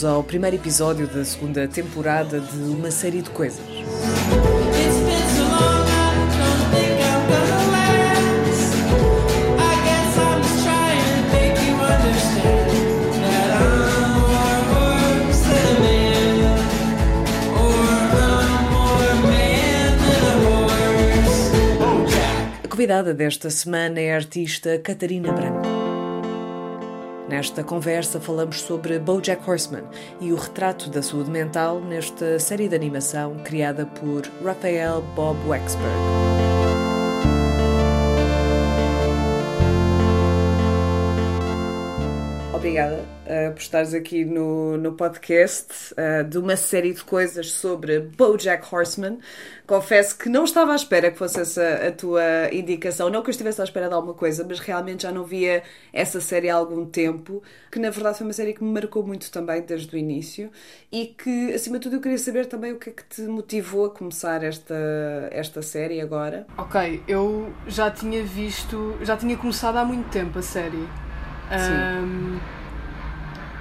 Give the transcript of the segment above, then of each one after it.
Bem-vindos ao primeiro episódio da segunda temporada de uma série de coisas. A convidada desta semana é a artista Catarina Branco. Nesta conversa falamos sobre BoJack Horseman e o retrato da saúde mental nesta série de animação criada por Raphael Bob Wexberg. Obrigada uh, por estares aqui no, no podcast uh, de uma série de coisas sobre BoJack Horseman. Confesso que não estava à espera que fosse essa a tua indicação. Não que eu estivesse à espera de alguma coisa, mas realmente já não via essa série há algum tempo. Que na verdade foi uma série que me marcou muito também desde o início e que, acima de tudo, eu queria saber também o que é que te motivou a começar esta, esta série agora. Ok, eu já tinha visto, já tinha começado há muito tempo a série. Ahm,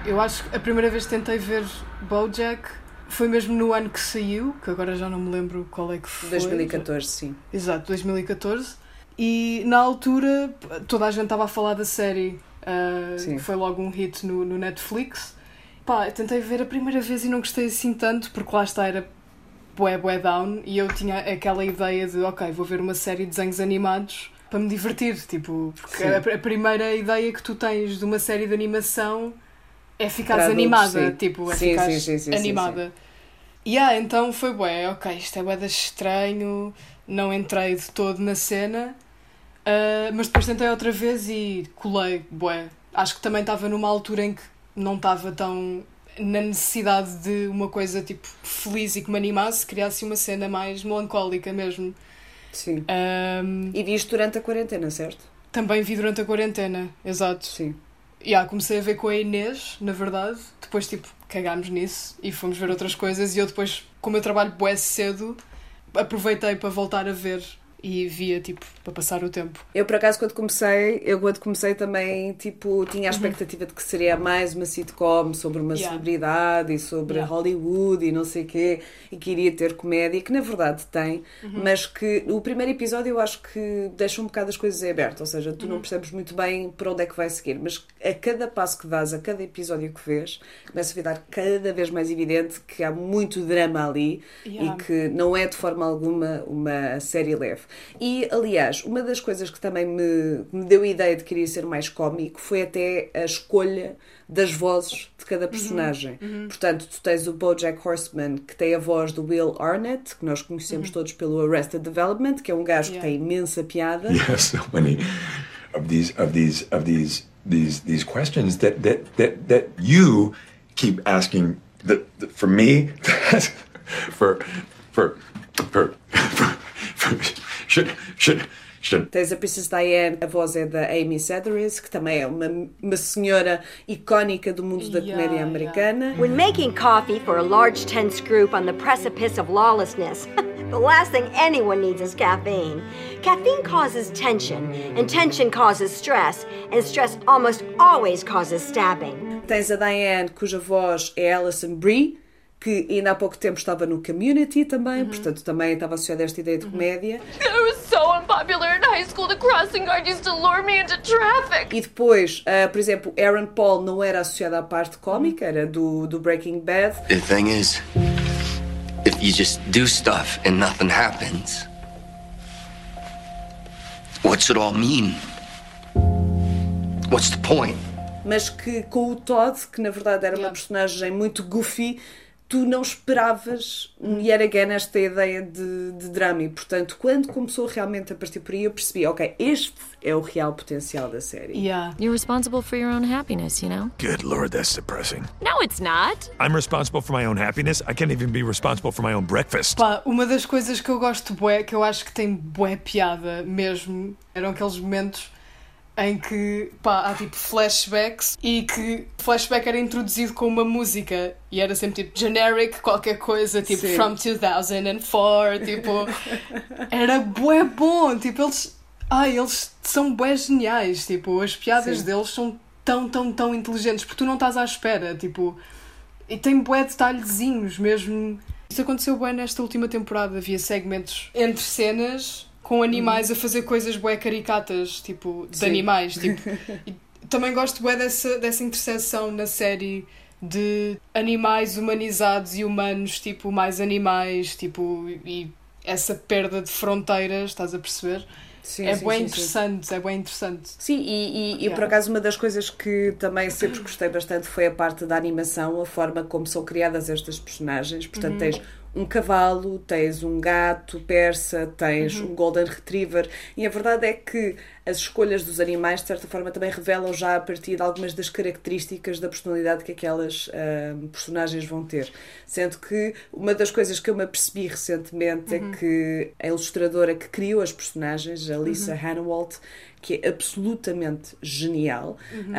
eu acho que a primeira vez que tentei ver Bojack foi mesmo no ano que saiu, que agora já não me lembro qual é que foi. 2014, sim. Exato, 2014. E na altura toda a gente estava a falar da série. Sim. foi logo um hit no, no Netflix. Pá, eu tentei ver a primeira vez e não gostei assim tanto, porque lá está, era bué, bué down. E eu tinha aquela ideia de, ok, vou ver uma série de desenhos animados para me divertir. Tipo, porque a, a primeira ideia que tu tens de uma série de animação é ficares adultos, animada. sim. Tipo, é Sim, ficares sim, sim, sim, sim, animada. E ah, então foi bué, ok, isto é bué estranho, não entrei de todo na cena, ah, mas depois tentei outra vez e colei, bué. Acho que também estava numa altura em que não estava tão na necessidade de uma coisa tipo feliz e que me animasse, criasse uma cena mais melancólica mesmo. Sim. Ahm, E viste durante a quarentena, certo? também vi durante a quarentena, exato. Sim. Yeah, comecei a ver com a Inês, na verdade. Depois, tipo, cagámos nisso e fomos ver outras coisas. E eu depois, como eu trabalho bué cedo, aproveitei para voltar a ver e via, tipo, para passar o tempo. Eu, por acaso, quando comecei, eu quando comecei também, tipo, tinha a expectativa de que seria mais uma sitcom sobre uma Uhum. Yeah. celebridade e sobre Yeah. Hollywood e não sei quê, e que iria ter comédia, que na verdade tem, Uhum. mas que o primeiro episódio eu acho que deixa um bocado as coisas em aberto, ou seja, tu Uhum. não percebes muito bem para onde é que vai seguir, mas a cada passo que dás, a cada episódio que vês, começa a ficar cada vez mais evidente que há muito drama ali Yeah. e que não é de forma alguma uma série leve. E, aliás, uma das coisas que também me, me deu a ideia de querer ser mais cómico foi até a escolha das vozes de cada personagem. Portanto, tu tens o BoJack Horseman, que tem a voz do Will Arnett, que nós conhecemos todos pelo Arrested Development, que é um gajo que Yeah. tem imensa piada. Have so many of these of these of these these these questions that that that that you keep asking the, the for me for for for, for, for Tens a Princess Diane, a voz é da Amy Sedaris, que também é uma, uma senhora icónica do mundo da Yeah, comédia yeah. americana. When making coffee for a large tense group on the precipice of lawlessness, the last thing anyone needs is caffeine. Caffeine causes tension, and tension causes stress, and stress almost always causes stabbing. Tens a Diane, cuja voz é Alison Brie, que ainda há pouco tempo estava no Community também, portanto também estava associada a esta ideia de comédia. I was so unpopular in high school, the crossing guard used to lure me into traffic. E depois, ah, por exemplo, Aaron Paul não era associado à parte cómica, era do, do Breaking Bad. The thing is, if you just do stuff and nothing happens, what's it all mean? What's the point? mas que com o Todd, que na verdade era uma Yeah. personagem muito goofy, tu não esperavas yet again esta ideia de, de drama e portanto quando começou realmente a partir por aí eu percebi, ok, este é o real potencial da série. Yeah. You're responsible for your own happiness, you know? Good lord, that's depressing. No, it's not. I'm responsible for my own happiness. I can't even be responsible for my own breakfast. Pá, uma das coisas que eu gosto bué, que eu acho que tem bué piada mesmo, eram aqueles momentos em que pá, há tipo flashbacks e que o flashback era introduzido com uma música e era sempre tipo generic, qualquer coisa, tipo Sim. from 2004, tipo era bué bom, tipo eles, ai, eles são bué geniais, tipo as piadas Sim. deles são tão, tão, tão inteligentes porque tu não estás à espera, tipo e tem bué detalhezinhos mesmo. Isso aconteceu bué nesta última temporada. Havia segmentos entre cenas com animais a fazer coisas bué caricatas, tipo, de Sim. animais. Tipo. E também gosto bué dessa, dessa interseção na série de animais humanizados e humanos, tipo, mais animais, tipo, e essa perda de fronteiras, estás a perceber? Sim, é sim, bem sim, sim. interessante, é bem interessante. Sim, e, e, por acaso uma das coisas que também sempre gostei bastante foi a parte da animação, a forma como são criadas estas personagens. Portanto, Uhum. tens um cavalo, tens um gato persa, tens Uhum. um golden retriever, e a verdade é que as escolhas dos animais, de certa forma, também revelam já a partir de algumas das características da personalidade que aquelas ah, personagens vão ter. Sendo que uma das coisas que eu me apercebi recentemente Uhum. é que a ilustradora que criou as personagens, a Lisa Uhum. Hanawalt, que é absolutamente genial, Uhum.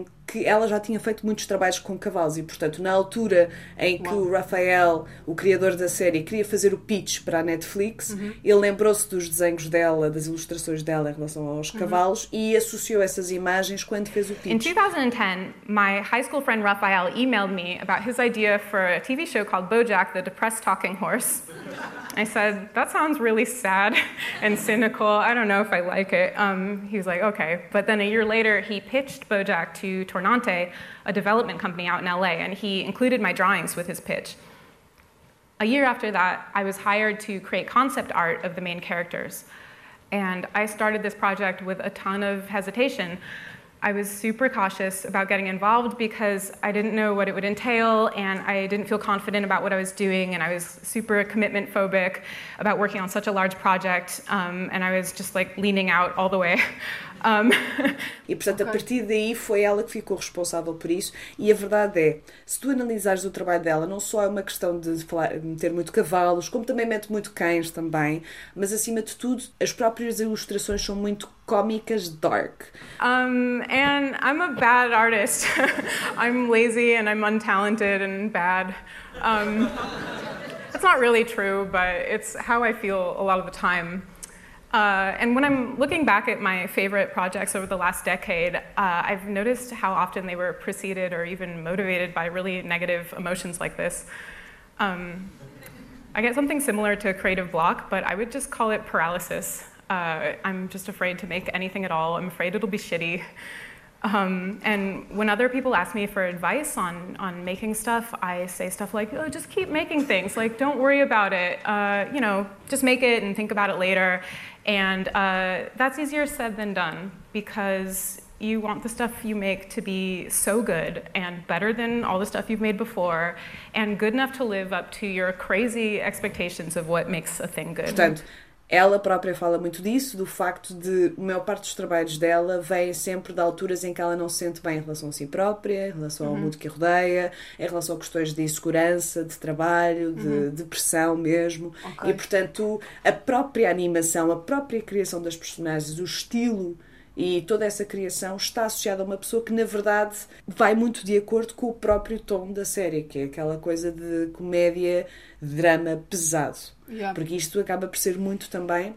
um, que ela já tinha feito muitos trabalhos com cavalos e, portanto, na altura em que o Rafael, o criador da série, queria fazer o pitch para a Netflix, Uhum. ele lembrou-se dos desenhos dela, das ilustrações dela em relação aos Uhum. cavalos e associou essas imagens quando fez o In pitch. 2010, my high school friend Raphael emailed me about his idea for a TV show called Bojack the Depressed Talking Horse. I said, That sounds really sad and cynical. I don't know if I like it. Um, he was like, Okay. But then a year later, he pitched Bojack to Tornante, a development company out in LA, and he included my drawings with his pitch. A year after that, I was hired to create concept art of the main characters. And I started this project with a ton of hesitation. I was super cautious about getting involved because I didn't know what it would entail and I didn't feel confident about what I was doing and I was super commitment phobic about working on such a large project um, and I was just like leaning out all the way. Um, E portanto, a partir daí foi ela que ficou responsável por isso. E a verdade é, se tu analisares o trabalho dela, não só é uma questão de falar, meter muito cavalos, como também mete muito cães também, mas acima de tudo, as próprias ilustrações são muito cómicas dark. Um, and I'm a bad artist. I'm lazy and I'm untalented and bad. Um, that's not really true, but it's how I feel a lot of the time. Uh, and when I'm looking back at my favorite projects over the last decade, uh, I've noticed how often they were preceded or even motivated by really negative emotions like this. Um, I get something similar to a creative block, but I would just call it paralysis. Uh, I'm just afraid to make anything at all. I'm afraid it'll be shitty. Um, and when other people ask me for advice on, on making stuff, I say stuff like, oh, just keep making things. Like, don't worry about it. Uh, you know, just make it and think about it later. And uh, that's easier said than done because you want the stuff you make to be so good and better than all the stuff you've made before and good enough to live up to your crazy expectations of what makes a thing good. Ela própria fala muito disso, do facto de a maior parte dos trabalhos dela vem sempre de alturas em que ela não se sente bem em relação a si própria, em relação ao Uhum. mundo que a rodeia, em relação a questões de insegurança, de trabalho, de Uhum. depressão mesmo. Ok. E portanto, a própria animação, a própria criação das personagens, o estilo e toda essa criação está associada a uma pessoa que, na verdade, vai muito de acordo com o próprio tom da série, que é aquela coisa de comédia, drama pesado. Yeah. Porque isto acaba por ser muito também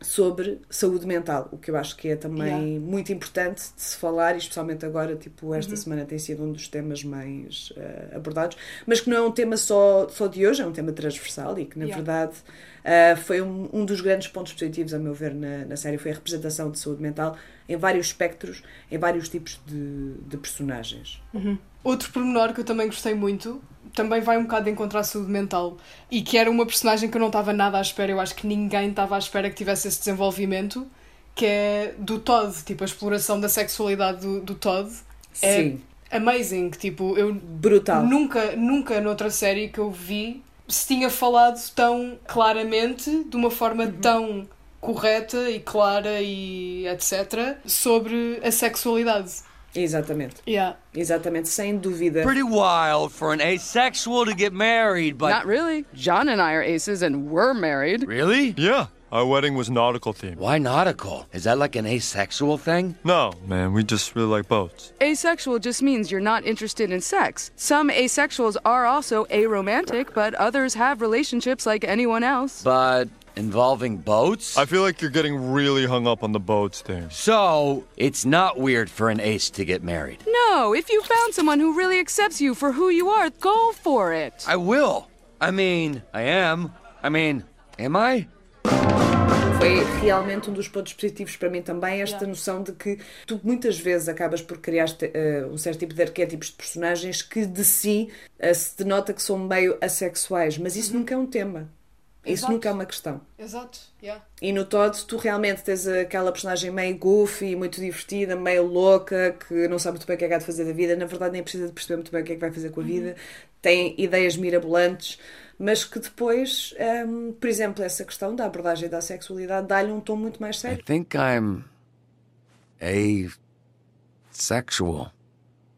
sobre saúde mental, o que eu acho que é também Yeah. muito importante de se falar, e especialmente agora, tipo, esta Uhum. semana tem sido um dos temas mais eh, abordados, mas que não é um tema só, só de hoje, é um tema transversal e que, na Yeah. verdade, eh, foi um, um dos grandes pontos positivos, a meu ver, na, na série, foi a representação de saúde mental em vários espectros, em vários tipos de, de personagens. Uhum. Outro pormenor que eu também gostei muito, também vai um bocado de encontrar a saúde mental, e que era uma personagem que eu não estava nada à espera, eu acho que ninguém estava à espera que tivesse esse desenvolvimento, que é do Todd, tipo a exploração da sexualidade do, do Todd. É Sim. amazing. Tipo, eu Brutal. nunca, nunca noutra série que eu vi se tinha falado tão claramente, de uma forma Uhum. tão correta e clara e etc. sobre a sexualidade. Exatamente. Yeah. Exatamente, sem dúvida. Pretty wild for an asexual to get married, but. Not really. John and I are aces and we're married. Really? Yeah, our wedding was nautical themed. Why nautical? Is that like an asexual thing? No, man, we just really like boats. Asexual just means you're not interested in sex. Some asexuals are also aromantic, but others have relationships like anyone else. But involving boats? I feel like you're getting really hung up on the boats thing. So, it's not weird for an ace to get married. No, if you found someone who really accepts you for who you are, go for it. I will. I mean, I am. I mean, am I? Foi realmente um dos pontos positivos para mim também esta noção de que tu muitas vezes acabas por criar eh, um certo tipo de arquétipos de personagens que de si eh, se denota que são meio assexuais, mas isso nunca é um tema. Isso Exato. nunca é uma questão. Exato. Yeah. E no Todd, tu realmente tens aquela personagem meio goofy, muito divertida, meio louca, que não sabe muito bem o que é que há de fazer da vida. Na verdade, nem precisa de perceber muito bem o que é que vai fazer com a vida. Tem ideias mirabolantes, mas que depois, hum, por exemplo, essa questão da abordagem da sexualidade dá-lhe um tom muito mais I sério. think I'm. asexual.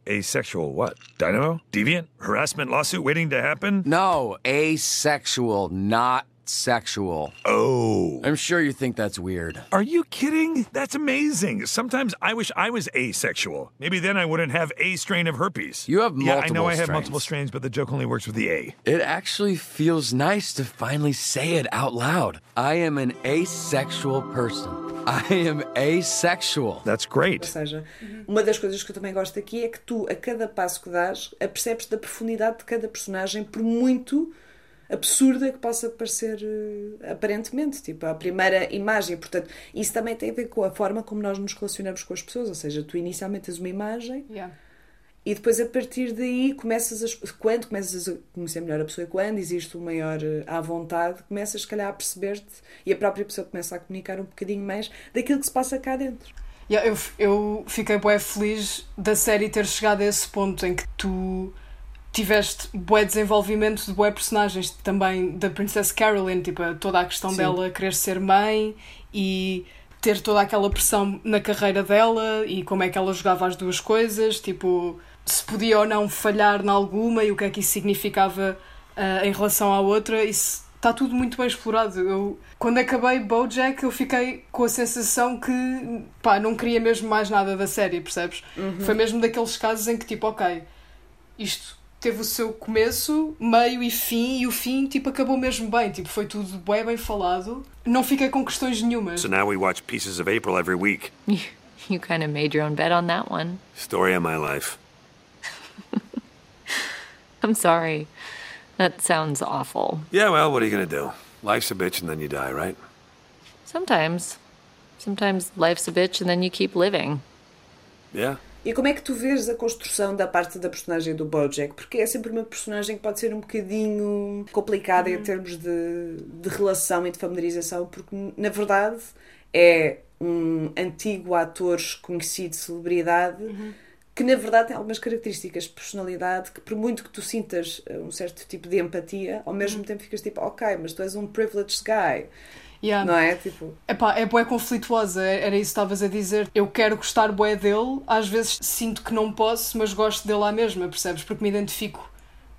Asexual what? Dynamo? Deviant? Harassment lawsuit waiting to happen? No, asexual, not sexual. Oh. I'm sure you think that's weird. Are you kidding? That's amazing. Sometimes I wish I was asexual. Maybe then I wouldn't have a strain of herpes. You have multiple Yeah, I know multiple I have strains. multiple strains, but the joke only works with the A. It actually feels nice to finally say it out loud. I am an asexual person. I am asexual. That's Ou great. seja, uma das coisas que eu também gosto aqui é que tu, a cada passo que dás, apercebes da profundidade de cada personagem, por muito absurda que possa parecer eh, aparentemente, tipo, a primeira imagem. Portanto, isso também tem a ver com a forma como nós nos relacionamos com as pessoas. Ou seja, tu inicialmente tens uma imagem Yeah. e depois a partir daí começas a, quando começas a conhecer melhor a pessoa quando existe o maior eh, à vontade, começas se calhar a perceber-te e a própria pessoa começa a comunicar um bocadinho mais daquilo que se passa cá dentro. Yeah, eu, eu fiquei bué feliz da série ter chegado a esse ponto em que tu tiveste bué desenvolvimento de bué personagens também da Princess Caroline, tipo, toda a questão Sim. dela querer ser mãe e ter toda aquela pressão na carreira dela e como é que ela jogava as duas coisas, tipo, se podia ou não falhar em alguma e o que é que isso significava ah, em relação à outra, isso está tudo muito bem explorado. Eu, quando acabei BoJack, eu fiquei com a sensação que, pá, não queria mesmo mais nada da série, percebes? Foi mesmo daqueles casos em que, tipo, ok, isto teve o seu começo, meio e fim, e o fim, tipo, acabou mesmo bem. Tipo, foi tudo bem, bem falado. Não fiquei com questões nenhumas. So now we watch Pieces of April every week. You kind of made your own bet on that one. Story of my life. I'm sorry. That sounds awful. Yeah, well, what are you gonna do? Life's a bitch and then you die, right? Sometimes. Sometimes life's a bitch and then you keep living. Yeah. E como é que tu vês a construção da parte da personagem do Bojack? Porque é sempre uma personagem que pode ser um bocadinho complicada em termos de, de relação e de familiarização, porque na verdade é um antigo ator conhecido de celebridade que na verdade tem algumas características de personalidade que por muito que tu sintas eh, um certo tipo de empatia, ao mesmo tempo ficas tipo, ok, mas tu és um privileged guy. Yeah. Não é? Tipo, Epá, é bué conflituosa, era isso que estavas a dizer. Eu quero gostar bué dele, às vezes sinto que não posso, mas gosto dele à mesma, percebes? Porque me identifico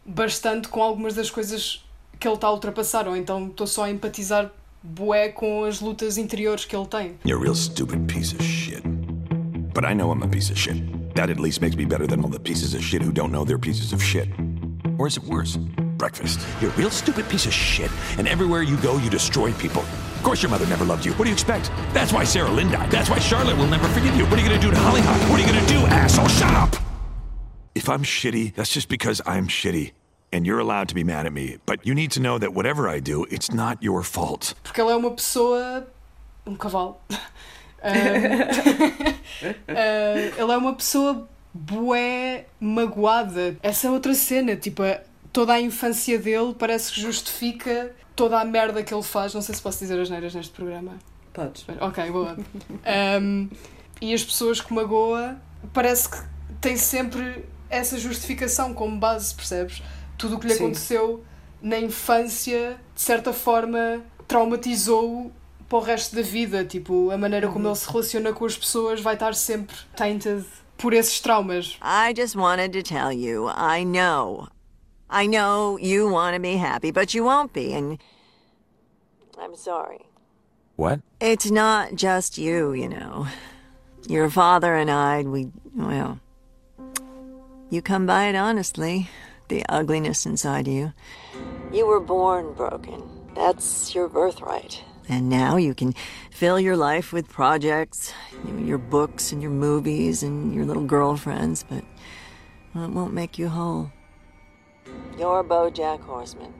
bastante com algumas das coisas que ele está a ultrapassar, ou então estou só a empatizar bué com as lutas interiores que ele tem. You're a real stupid piece of shit. But I know I'm a piece of shit. That at least makes me better than all the pieces of shit who don't know they're pieces of shit. Or is it worse? Breakfast. You're a real stupid piece of shit, and everywhere you go, you destroy people. Course, your mother never loved you. What do you expect? That's why Sarah Lynn died. That's why Charlotte will never forgive you. What are you gonna do to Hollyhock? What are you gonna do, asshole? Shut up! If I'm shitty, that's just because I'm shitty. And you're allowed to be mad at me. But you need to know that whatever I do, it's not your fault. Porque ele é uma pessoa. um cavalo. Ah, ah, ele é uma pessoa bué magoada. Essa é outra cena, tipo, toda a infância dele parece que justifica toda a merda que ele faz. Não sei se posso dizer as neiras neste programa. podes. Ok, boa. Um, e as pessoas que magoa parece que têm sempre essa justificação como base, percebes? Tudo o que lhe Sim. aconteceu na infância, de certa forma, traumatizou-o para o resto da vida. Tipo, a maneira Uhum. como ele se relaciona com as pessoas vai estar sempre tainted por esses traumas. I just wanted to tell you, I know. I know you want to be happy, but you won't be, and I'm sorry. What? It's not just you, you know. Your father and I, we, well, you come by it honestly, the ugliness inside you. You were born broken. That's your birthright. And now you can fill your life with projects, you know, your books and your movies and your little girlfriends, but well, it won't make you whole. You're Bojack Horseman.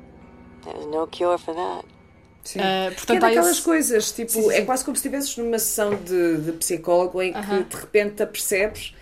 There's no cure for that. Sim. Ah, que é portanto, há daquelas esse- coisas, tipo, Sim, sim, é sim. quase como se estivesses numa sessão de, de psicólogo em que Aham. de repente te apercebes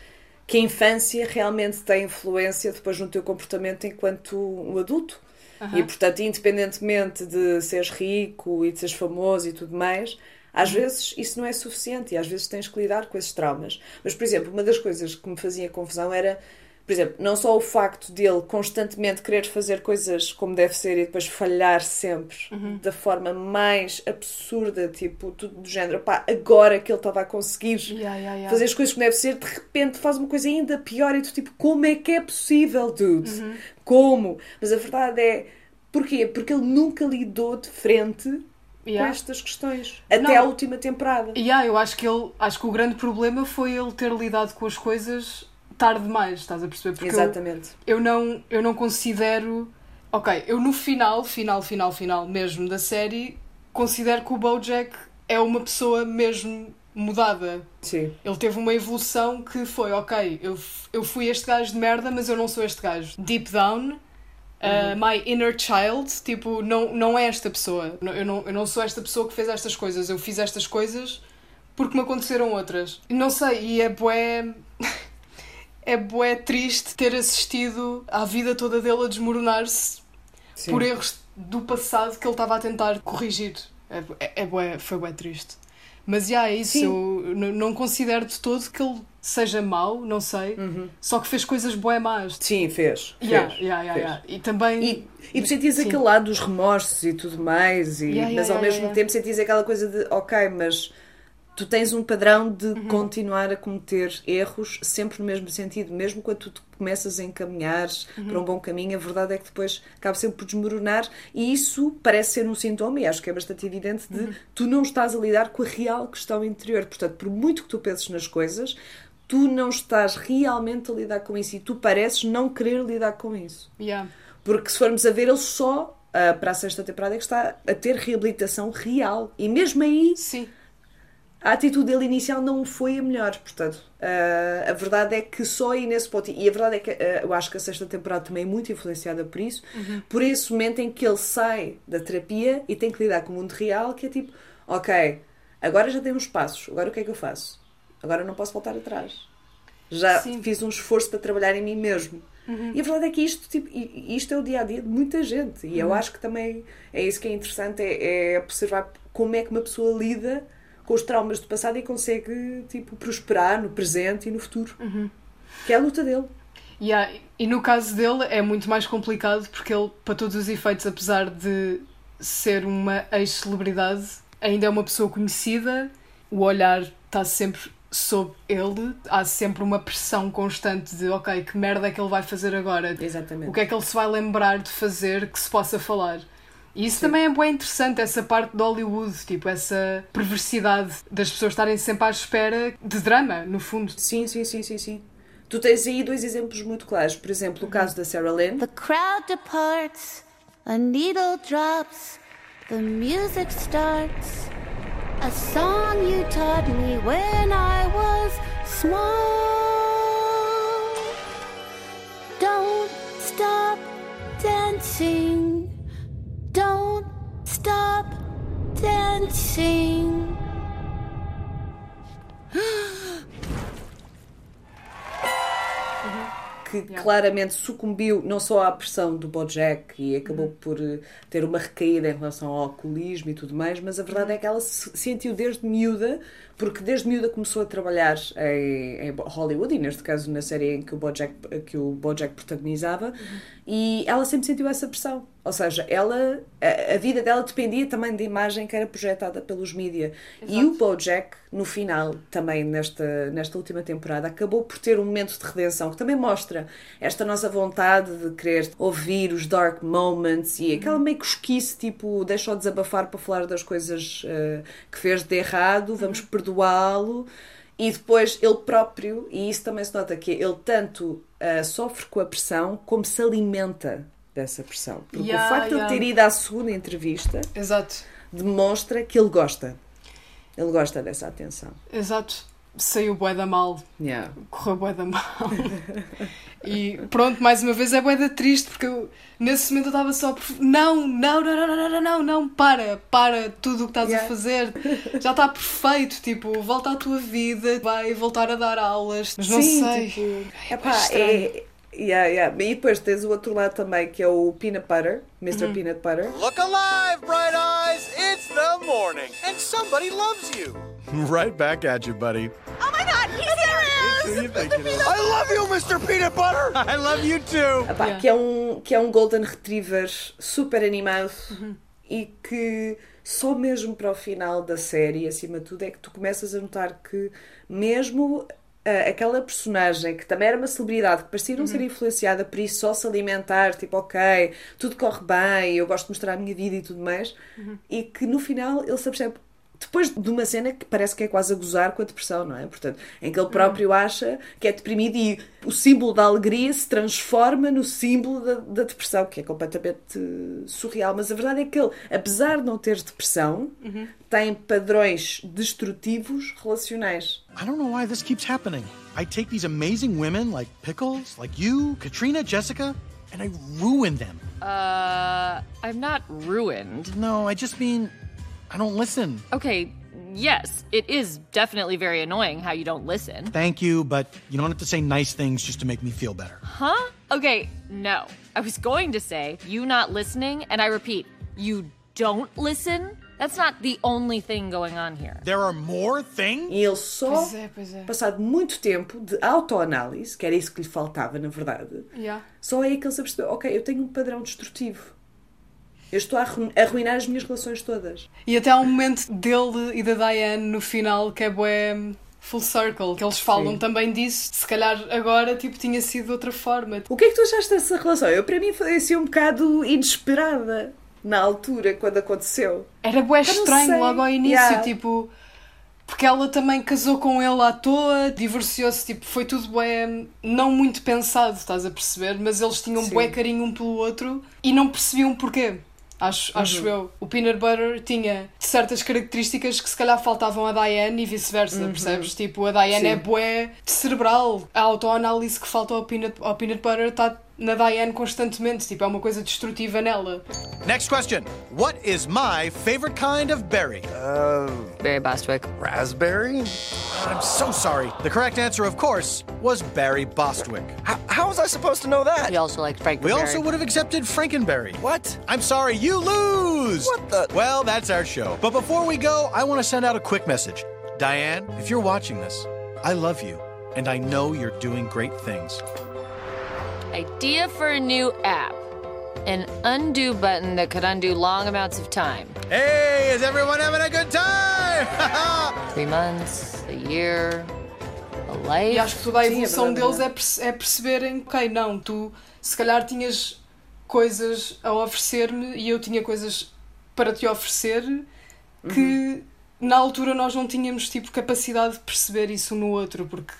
que a infância realmente tem influência depois no teu comportamento enquanto um adulto. Aham. E portanto, independentemente de seres rico e de seres famoso e tudo mais, às Uhum. vezes isso não é suficiente e às vezes tens que lidar com esses traumas. Mas, por exemplo, uma das coisas que me fazia confusão era, por exemplo, não só o facto dele constantemente querer fazer coisas como deve ser e depois falhar sempre Uhum. da forma mais absurda, tipo, tudo do género, pá, agora que ele estava a conseguir Yeah, yeah, yeah. fazer as coisas como deve ser, de repente faz uma coisa ainda pior e tu tipo, como é que é possível, dude? Uhum. Como? Mas a verdade é, porquê? Porque ele nunca lidou de frente Yeah. com estas questões. Até Não. à última temporada. E yeah, eu acho que ele, acho que o grande problema foi ele ter lidado com as coisas tarde demais, estás a perceber? Porque eu- Exatamente. Eu, não, eu não considero. Ok, eu no final, final, final, final mesmo da série, considero que o Bojack é uma pessoa mesmo mudada. Sim. Ele teve uma evolução que foi, ok, eu, eu fui este gajo de merda, mas eu não sou este gajo. Deep down, uh, my inner child, tipo, não, não é esta pessoa. Eu não, eu não sou esta pessoa que fez estas coisas. Eu fiz estas coisas porque me aconteceram outras. Não sei, e é bué... é bué triste ter assistido à vida toda dele a desmoronar-se por erros do passado que ele estava a tentar corrigir. É, é, é bué, foi bué triste. Mas já é isso, Sim. eu não considero de todo que ele seja mau, não sei, só que fez coisas bué más. Sim, fez. Yeah, fez, yeah, yeah, fez. yeah. E também. E, e tu sentias Sim. aquele lado dos remorsos e tudo mais, e, Yeah, yeah, mas ao yeah, mesmo yeah. tempo sentias aquela coisa de ok, mas tu tens um padrão de Uhum. continuar a cometer erros sempre no mesmo sentido, mesmo quando tu começas a encaminhar Uhum. para um bom caminho, a verdade é que depois acaba sempre por desmoronar, e isso parece ser um sintoma, e acho que é bastante evidente, de Uhum. tu não estás a lidar com a real questão interior. Portanto, por muito que tu penses nas coisas, tu não estás realmente a lidar com isso e tu pareces não querer lidar com isso. Yeah. Porque se formos a ver, ele só ah, para a sexta temporada é que está a ter reabilitação real. E mesmo aí, Sim. A atitude dele inicial não foi a melhor. Portanto, ah, a verdade é que só aí nesse ponto. E a verdade é que ah, eu acho que a sexta temporada também é muito influenciada por isso. Uhum. Por esse momento em que ele sai da terapia e tem que lidar com o mundo real, que é tipo, ok, agora já dei uns passos, agora o que é que eu faço? Agora não posso voltar atrás. Já Sim. fiz um esforço para trabalhar em mim mesmo. Uhum. E a verdade é que isto, tipo, isto é o dia a dia de muita gente. E eu Uhum. acho que também é isso que é interessante: é, é observar como é que uma pessoa lida com os traumas do passado e consegue tipo, prosperar no presente e no futuro. Uhum. Que é a luta dele. Yeah, E no caso dele é muito mais complicado porque ele, para todos os efeitos, apesar de ser uma ex-celebridade, ainda é uma pessoa conhecida, o olhar está sempre sob ele, há sempre uma pressão constante de ok, que merda é que ele vai fazer agora? Exatamente. O que é que ele se vai lembrar de fazer que se possa falar? E isso também é bem interessante, essa parte de Hollywood, tipo, essa perversidade das pessoas estarem sempre à espera de drama, no fundo. Sim, sim, sim, sim, sim. Tu tens aí dois exemplos muito claros. Por exemplo, o caso da Sarah Lynn. The crowd departs, a needle drops, the music starts. A song you taught me when I was small. Don't stop dancing. Don't stop dancing. que claramente sucumbiu não só à pressão do Bojack e acabou Uhum. por eh, ter uma recaída em relação ao alcoolismo e tudo mais, mas a verdade Uhum. é que ela se sentiu desde miúda, porque desde miúda começou a trabalhar em, em Hollywood, e neste caso na série em que o Bojack, que o Bojack protagonizava, Uhum. E ela sempre sentiu essa pressão. Ou seja, ela, a, a vida dela dependia também da imagem que era projetada pelos mídia. E o Bojack, no final, também nesta, nesta última temporada, acabou por ter um momento de redenção que também mostra esta nossa vontade de querer ouvir os dark moments e aquela meio cosquice, tipo, deixa-o desabafar para falar das coisas eh, que fez de errado, vamos perdoá-lo. E depois ele próprio, e isso também se nota que ele tanto eh, sofre com a pressão como se alimenta dessa pressão. Porque Yeah, o facto de ele yeah. ter ido à segunda entrevista Exato. demonstra que ele gosta. Ele gosta dessa atenção. Exato. Saiu bué da mal. Yeah. Correu bué da mal. e pronto, mais uma vez é bué da triste porque eu, nesse momento eu estava só por... não, não, não, não, não, não, não, não, não, para, para tudo o que estás Yeah. a fazer. Já está perfeito, tipo, volta à tua vida, vai voltar a dar aulas. Mas não Sim, sei. tipo, é estranho. é, yeah, yeah. E depois tens o outro lado também, que é o Peanut Butter, Mr. Uhum. Peanut Butter. Look alive, bright eyes! It's the morning, and somebody loves you. Right back at you, buddy. Oh my God, he's is? I love you, Mr. Peanut Butter. I love you too. Epá, que, é um, que é um Golden Retriever super animado Uhum. e que só mesmo para o final da série, acima de tudo, é que tu começas a notar que mesmo ah, aquela personagem que também era uma celebridade, que parecia não ser Uhum. influenciada por isso, só se alimentar, tipo, ok, tudo corre bem, eu gosto de mostrar a minha vida e tudo mais, Uhum. e que no final ele se apercebe depois de uma cena que parece que é quase a gozar com a depressão, não é? Portanto, em que ele próprio acha que é deprimido e o símbolo da alegria se transforma no símbolo da, da depressão, que é completamente surreal. Mas a verdade é que ele, apesar de não ter depressão, Uhum. tem padrões destrutivos relacionais. I don't know why this keeps happening. I take these amazing women like Pickles, like you, Katrina, Jessica, and I ruin them. Uh, I'm not ruined. No, I just mean I don't listen. Okay, yes, it is definitely very annoying how you don't listen. Thank you, but you don't have to say nice things just to make me feel better. Huh? Okay, no. I was going to say you not listening, and I repeat, you don't listen? That's not the only thing going on here. There are more things? E ele só, Pois é, pois é. passado muito tempo de autoanálise, que era isso que lhe faltava, na verdade, Yeah. só é aí que ele se apercebeu: ok, eu tenho um padrão destrutivo. Eu estou a arru- a arruinar as minhas relações todas. E até há um momento dele e da Diane no final que é bué full circle, que eles falam Sim. também disso. Se calhar agora tipo, tinha sido de outra forma. O que é que tu achaste dessa relação? Eu, para mim, foi assim um bocado inesperada na altura, quando aconteceu. Era bué estranho sei. logo ao início, Yeah. tipo. Porque ela também casou com ele à toa, divorciou-se, tipo, foi tudo bué, não muito pensado, estás a perceber? Mas eles tinham Sim. bué carinho um pelo outro e não percebiam porquê. Acho, acho Uhum. eu. O Peanut Butter tinha certas características que se calhar faltavam à Diane e vice-versa, Uhum. percebes? Tipo, a Diane Sim. é bué cerebral. A autoanálise que falta ao Peanut, ao peanut Butter está na Diane constantemente, tipo, é uma coisa destrutiva nela. Next question. What is my favorite kind of berry? Uh, Barry Bostwick. Raspberry? I'm so sorry. The correct answer, of course, was Barry Bostwick. How, how was I supposed to know that? He also liked Frankenberry. We also would have accepted Frankenberry. What? I'm sorry, you lose! What the? Well, that's our show. But before we go, I want to send out a quick message. Diane, if you're watching this, I love you, and I know you're doing great things. Idea for a new app. An undo button that could undo long amounts of time. Hey, is everyone having a good time? Three months, a year, a life. E acho que toda a Sim, é evolução deles é, perce- é perceberem, ok, não, tu se calhar tinhas coisas a oferecer-me e eu tinha coisas para te oferecer que Uhum. na altura nós não tínhamos tipo capacidade de perceber isso um no outro porque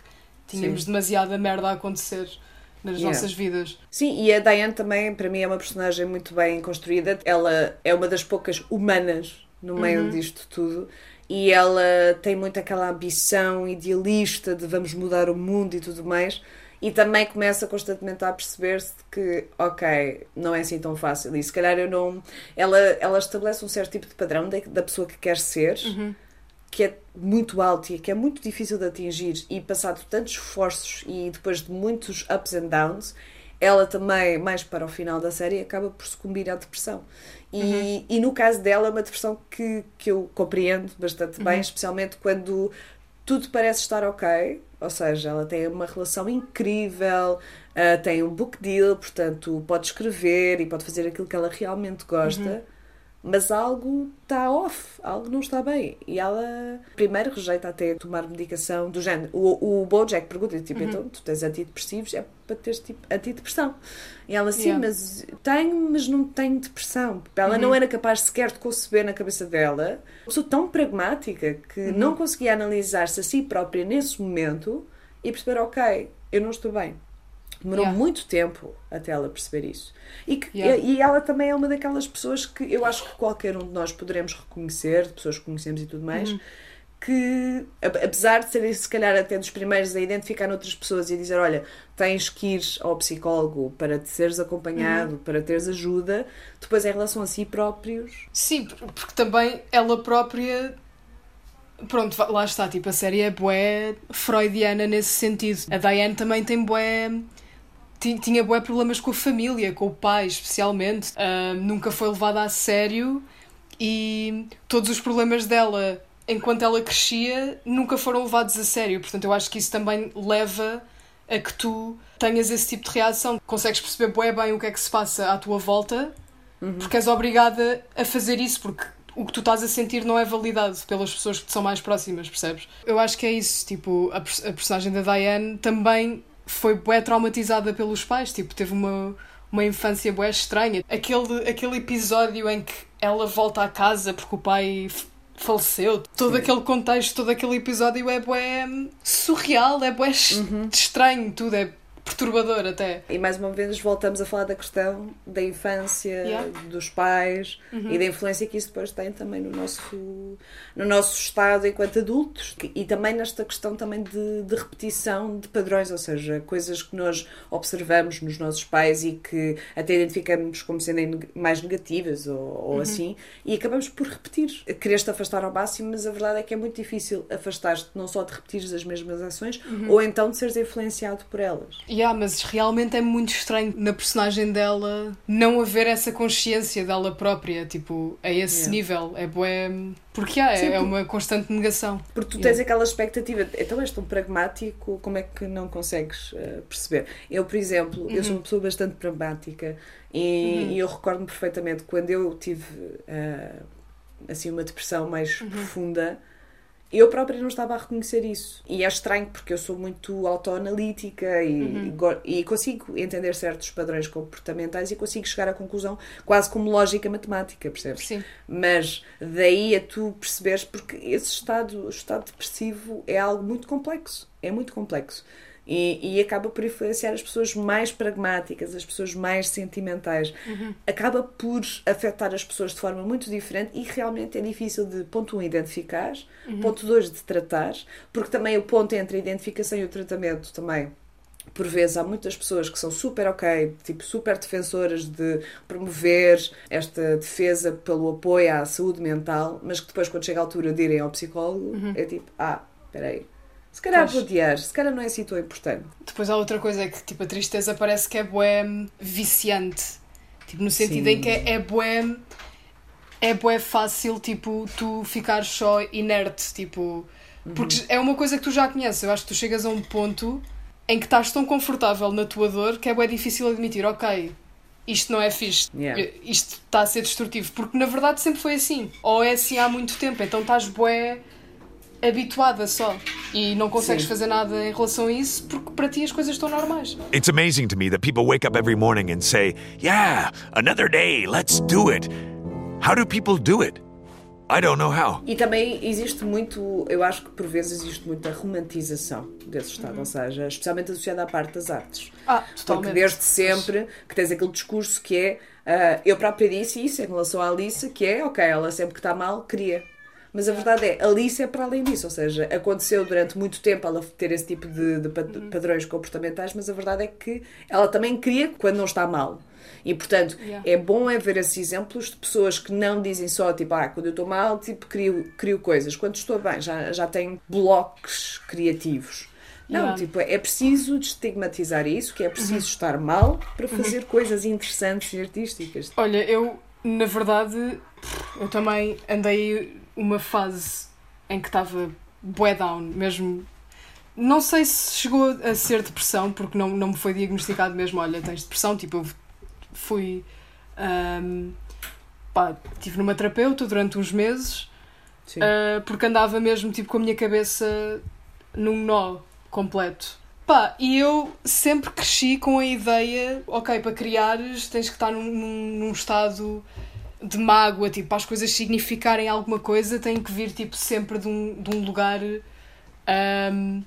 tínhamos Sim. demasiada merda a acontecer nas Yeah. nossas vidas. Sim, e a Diane também, para mim, é uma personagem muito bem construída. Ela é uma das poucas humanas no meio Uhum. disto tudo. E ela tem muito aquela ambição idealista de vamos mudar o mundo e tudo mais. E também começa constantemente a perceber-se que, ok, não é assim tão fácil. E se calhar eu não. Ela, ela estabelece um certo tipo de padrão da, da pessoa que quer ser. Uhum. Que é muito alto e que é muito difícil de atingir e passado tantos esforços e depois de muitos ups and downs, ela também, mais para o final da série, acaba por sucumbir à depressão. E, Uhum. e no caso dela, é uma depressão que, que eu compreendo bastante bem, Uhum. especialmente quando tudo parece estar ok, ou seja, ela tem uma relação incrível, ah, tem um book deal, portanto pode escrever e pode fazer aquilo que ela realmente gosta, Uhum. Mas algo está off, algo não está bem. E ela primeiro rejeita até tomar medicação do género. O, o Bojack pergunta tipo, Uhum. então tu tens antidepressivos, é para teres tipo antidepressão. E ela, sim, Yeah. mas tenho, mas não tenho depressão. Ela Uhum. não era capaz sequer de conceber na cabeça dela. Uma pessoa tão pragmática que Uhum. não conseguia analisar-se a si própria nesse momento e perceber, ok, eu não estou bem. Demorou Yeah. muito tempo até ela perceber isso. E, que- Yeah. e ela também é uma daquelas pessoas que eu acho que qualquer um de nós poderemos reconhecer, de pessoas que conhecemos e tudo mais, Uhum. que apesar de serem se calhar até dos primeiros a identificar noutras pessoas e a dizer, olha, tens que ir ao psicólogo para te seres acompanhado, para teres ajuda, depois em relação a si próprios. Sim, por- porque também ela própria. Pronto, lá está, tipo, a série é bué freudiana nesse sentido. A Diane também tem bué. Ti- Tinha bué problemas com a família, com o pai, especialmente. Ah, nunca foi levada a sério e todos os problemas dela, enquanto ela crescia, nunca foram levados a sério. Portanto, eu acho que isso também leva a que tu tenhas esse tipo de reação. Consegues perceber bué bem o que é que se passa à tua volta porque és obrigada a fazer isso, porque o que tu estás a sentir não é validado pelas pessoas que te são mais próximas, percebes? Eu acho que é isso, tipo, a, a personagem da Diane também foi bué traumatizada pelos pais, tipo, teve uma, uma infância bué estranha. Aquele, aquele episódio em que ela volta à casa porque o pai faleceu, todo Sim. aquele contexto, todo aquele episódio é bué hum, surreal, é bué es- estranho, tudo é perturbador até. E mais uma vez voltamos a falar da questão da infância, Yeah. dos pais Uhum. e da influência que isso depois tem também no nosso, no nosso estado enquanto adultos e também nesta questão também de, de repetição de padrões, ou seja, coisas que nós observamos nos nossos pais e que até identificamos como sendo mais negativas ou, ou Uhum. assim e acabamos por repetir. Queres-te afastar ao máximo, mas a verdade é que é muito difícil afastar-te não só de repetires as mesmas ações Uhum. ou então de seres influenciado por elas. Yeah, mas realmente é muito estranho na personagem dela não haver essa consciência dela própria, tipo, a esse Yeah. nível. É bué. Porque yeah, Sim, é, é uma constante negação. Porque tu Yeah. tens aquela expectativa, então és tão pragmático, como é que não consegues eh, perceber? Eu, por exemplo, eu sou Uhum. uma pessoa bastante pragmática e, Uhum. e eu recordo-me perfeitamente quando eu tive eh, assim uma depressão mais Uhum. profunda, eu própria não estava a reconhecer isso. E é estranho porque eu sou muito autoanalítica e, Uhum. e e consigo entender certos padrões comportamentais e consigo chegar à conclusão quase como lógica matemática, percebes? Sim. Mas daí a tu perceberes, porque esse estado, o estado depressivo é algo muito complexo. É muito complexo. E, e acaba por influenciar as pessoas mais pragmáticas, as pessoas mais sentimentais. Uhum. Acaba por afetar as pessoas de forma muito diferente e realmente é difícil de, ponto um, identificar, Uhum. ponto dois, de tratar, porque também o ponto entre a identificação e o tratamento também por vezes há muitas pessoas que são super ok, tipo super defensoras de promover esta defesa pelo apoio à saúde mental, mas que depois quando chega a altura de irem ao psicólogo Uhum. é tipo, ah, peraí, se calhar Pois. vou adiar, se calhar não é assim tão importante. Depois há outra coisa é que tipo, a tristeza parece que é bué viciante. Tipo, no sentido Sim. em que é, é bué. É bué fácil, tipo, tu ficares só inerte, tipo. Porque Uhum. é uma coisa que tu já conheces. Eu acho que tu chegas a um ponto em que estás tão confortável na tua dor que é bué difícil admitir, ok, isto não é fixe, Yeah. isto está a ser destrutivo. Porque na verdade sempre foi assim. Ou é assim há muito tempo, então estás bué habituada só. E não consegues Sim. fazer nada em relação a isso porque para ti as coisas estão normais. It's amazing to me that people wake up every morning and say, Yeah, another day, let's do it. How do people do it? I don't know how. E também existe muito, eu acho que por vezes existe muita romantização desse estado, ou seja, especialmente associada à parte das artes. Ah, Porque totalmente. desde sempre que tens aquele discurso que é, ah, eu própria disse isso em relação à Alice, que é, ok, ela sempre que está mal, cria. Mas a verdade é, Alice é para além disso, ou seja, aconteceu durante muito tempo ela ter esse tipo de, de Uhum. padrões comportamentais, mas a verdade é que ela também cria quando não está mal. E portanto, Yeah. é bom é ver esses exemplos de pessoas que não dizem só tipo, ah, quando eu estou mal, tipo, crio, crio coisas. Quando estou bem, já, já tenho blocos criativos. Não, Yeah. tipo, é preciso destigmatizar isso, que é preciso estar mal para fazer coisas interessantes e artísticas. Olha, eu, na verdade, eu também andei uma fase em que estava bué down, mesmo. Não sei se chegou a ser depressão, porque não, não me foi diagnosticado mesmo, olha, tens depressão, tipo, eu fui. ahm, pá, estive numa terapeuta durante uns meses, ah, porque andava mesmo, tipo, com a minha cabeça num nó completo. Pá, e eu sempre cresci com a ideia, ok, para criares tens que estar num, num, num estado de mágoa, tipo, para as coisas significarem alguma coisa, tem que vir, tipo, sempre de um, de um lugar ahm,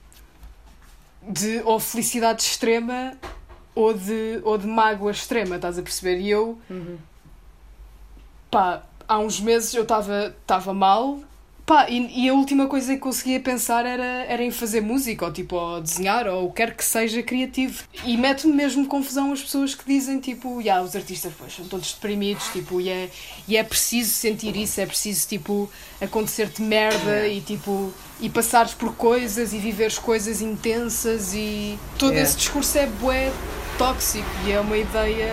de ou felicidade extrema ou de, ou de mágoa extrema, estás a perceber? E eu, pá, há uns meses eu estava mal, pá, e, e a última coisa que conseguia pensar era, era em fazer música, ou tipo, ou desenhar, ou o que quer que seja criativo. E mete-me mesmo confusão as pessoas que dizem, tipo, yeah, os artistas pois, são todos deprimidos, tipo, e é, e é preciso sentir isso, é preciso, tipo, acontecer-te merda e, tipo, e passares por coisas e viveres coisas intensas e todo Yeah. esse discurso é bué tóxico e é uma ideia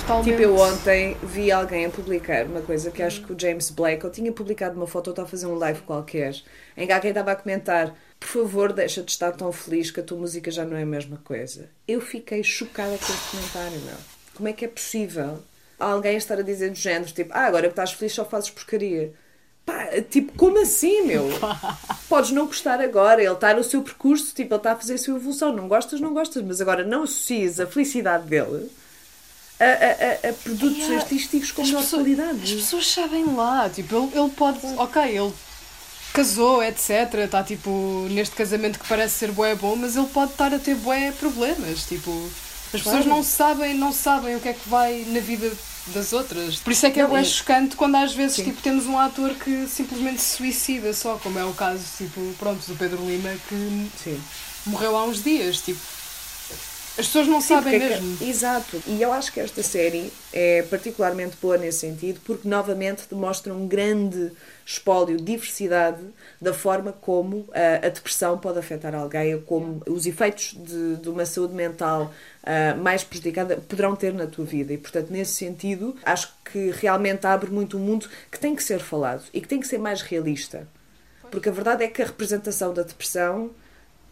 totalmente... Tipo, eu ontem vi alguém a publicar uma coisa que acho que o James Blake, eu tinha publicado uma foto, eu estava a fazer um live qualquer, em que alguém estava a comentar por favor, deixa de estar tão feliz que a tua música já não é a mesma coisa. Eu fiquei chocada com esse comentário, meu. Como é que é possível alguém estar a dizer do género, tipo, ah, agora que estás feliz só fazes porcaria. Pá, tipo, como assim, meu? Podes não gostar agora, ele está no seu percurso, tipo, ele está a fazer a sua evolução. Não gostas, não gostas, mas agora não associes a felicidade dele a, a- a- a produtos Yeah. artísticos com pessoas- qualidade. As pessoas sabem lá, tipo, ele, ele pode, ok, ele casou, etc. Está tipo neste casamento que parece ser bué bom, mas ele pode estar a ter bué problemas, tipo, as pessoas Claro. não sabem, não sabem o que é que vai na vida das outras. Por isso é que é Não, e- chocante quando às vezes Sim. tipo, temos um ator que simplesmente se suicida só, como é o caso, tipo, pronto, do Pedro Lima que morreu há uns dias, tipo. As pessoas não Sim, sabem porque é que- mesmo. Exato. E eu acho que esta série é particularmente boa nesse sentido, porque novamente demonstra um grande espólio, diversidade da forma como ah, a depressão pode afetar alguém, como os efeitos de, de uma saúde mental ah, mais prejudicada poderão ter na tua vida. E, portanto, nesse sentido, acho que realmente abre muito um mundo que tem que ser falado e que tem que ser mais realista. Porque a verdade é que a representação da depressão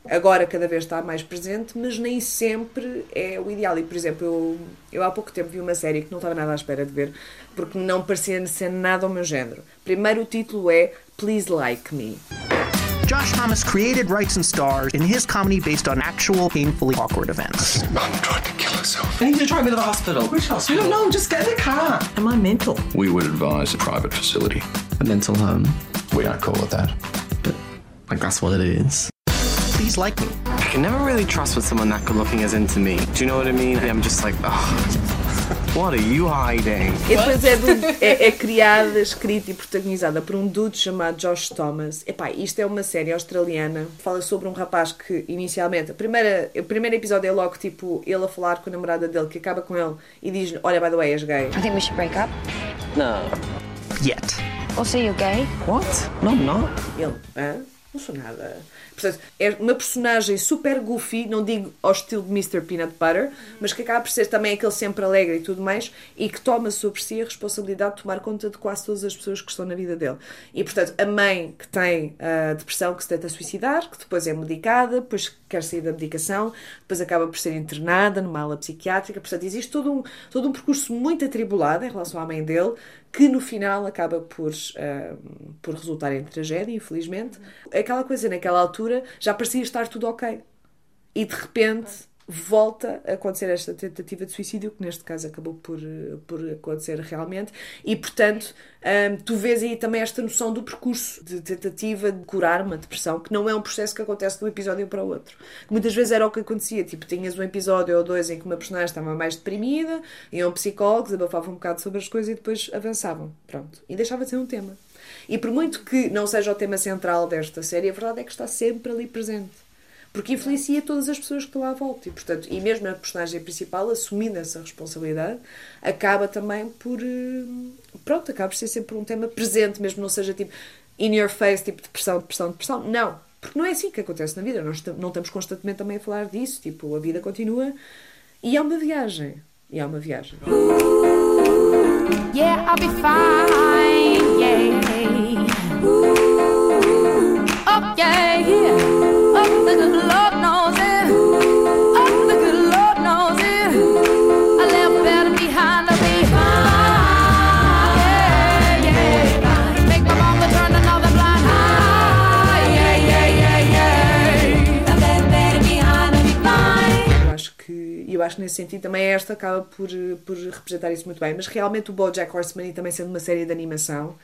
agora cada vez está mais presente, mas nem sempre é o ideal. E, por exemplo, eu, eu há pouco tempo vi uma série que não estava nada à espera de ver, porque não parecia ser nada ao meu género. Primeiro o título é Please Like Me. Josh Thomas created, Rights and stars in his comedy based on actual painfully awkward events. Mom tried to kill herself. I need you to drive me to the hospital. Which hospital? I don't know, just get in the car. Am I mental? We would advise a private facility. A mental home. We don't call it that. But, like, that's what it is. Please like me. I can never really trust when someone that good looking is into me. Do you know what I mean? I'm just like, oh, what are you hiding? E depois é, um- é, é criada, escrita e protagonizada por um dude chamado Josh Thomas. Epá, isto é uma série australiana. Fala sobre um rapaz que, inicialmente, a primeira, o primeiro episódio é logo tipo ele a falar com a namorada dele, que acaba com ele e diz: Olha, by the way, és gay. I think we should break up. No. Yet. Also, you're gay. What? No, I'm not. Ele, hã? Não sou nada. Portanto, é uma personagem super goofy, não digo ao estilo de Mr. Peanut Butter, mas que acaba por ser também aquele sempre alegre e tudo mais, e que toma sobre si a responsabilidade de tomar conta de quase todas as pessoas que estão na vida dele. E, portanto, a mãe que tem a depressão, que se tenta suicidar, que depois é medicada, depois quer sair da medicação, depois acaba por ser internada numa ala psiquiátrica. Portanto, existe todo um, todo um percurso muito atribulado em relação à mãe dele, que no final acaba por, ah, por resultar em tragédia, infelizmente. Aquela coisa naquela altura já parecia estar tudo ok. E de repente volta a acontecer esta tentativa de suicídio, que neste caso acabou por, por acontecer realmente, e portanto hum, tu vês aí também esta noção do percurso de tentativa de curar uma depressão, que não é um processo que acontece de um episódio para o outro. Muitas vezes era o que acontecia, tipo, tinhas um episódio ou dois em que uma personagem estava mais deprimida, iam psicólogos, abafavam um bocado sobre as coisas e depois avançavam, pronto. E deixava de ser um tema. E por muito que não seja o tema central desta série, a verdade é que está sempre ali presente. Porque influencia todas as pessoas que estão à volta. E, portanto, e mesmo a personagem principal, assumindo essa responsabilidade, acaba também por. eh, Pronto, acaba por ser sempre um tema presente, mesmo não seja tipo in your face, tipo depressão, depressão, depressão. Não. Porque não é assim que acontece na vida. Nós não estamos constantemente também a falar disso. Tipo, a vida continua e é uma viagem. E é uma viagem. Yeah, I'll be fine. Eu acho que, nesse sentido também esta acaba por, por representar isso muito bem. Mas realmente o BoJack Horseman e também sendo uma série de animação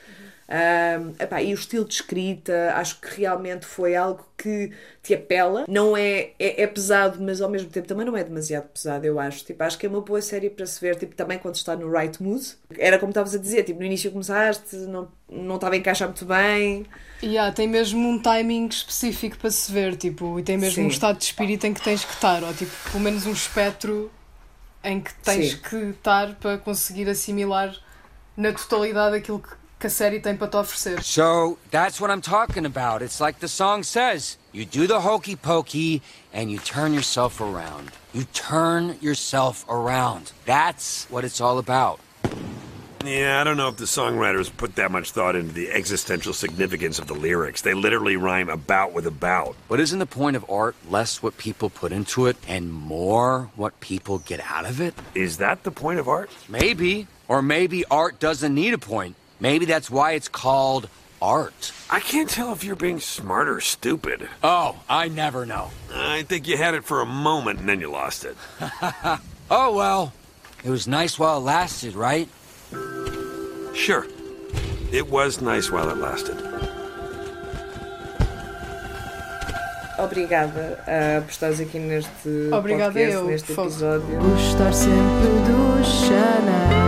ahm, epá, e o estilo de escrita acho que realmente foi algo que te apela. Não é, é, é pesado, mas ao mesmo tempo também não é demasiado pesado, eu acho. Tipo, acho que é uma boa série para se ver, tipo, também quando está no right mood. Era como estavas a dizer, tipo, no início começaste, não, não estava a encaixar muito bem. E há, tem mesmo um timing específico para se ver, tipo, e tem mesmo Sim. um estado de espírito em que tens que estar, ou tipo, pelo menos um espectro em que tens Sim. que estar para conseguir assimilar na totalidade aquilo que, que a série tem para te oferecer. So that's what I'm talking about. It's like the song says you do the hokey pokey and you turn yourself around. You turn yourself around. That's what it's all about. Yeah, I don't know if the songwriters put that much thought into the existential significance of the lyrics. They literally rhyme about with about. But isn't the point of art less what people put into it and more what people get out of it? Is that the point of art? Maybe. Or maybe art doesn't need a point. Maybe that's why it's called art. I can't tell if you're being smart or stupid. Oh, I never know. I think you had it for a moment and then you lost it. Oh, well. It was nice while it lasted, right? Sure. It was nice while it lasted. Obrigada uh, por estares aqui neste Obrigada podcast, eu, neste episódio. Gostar sempre do Chanel.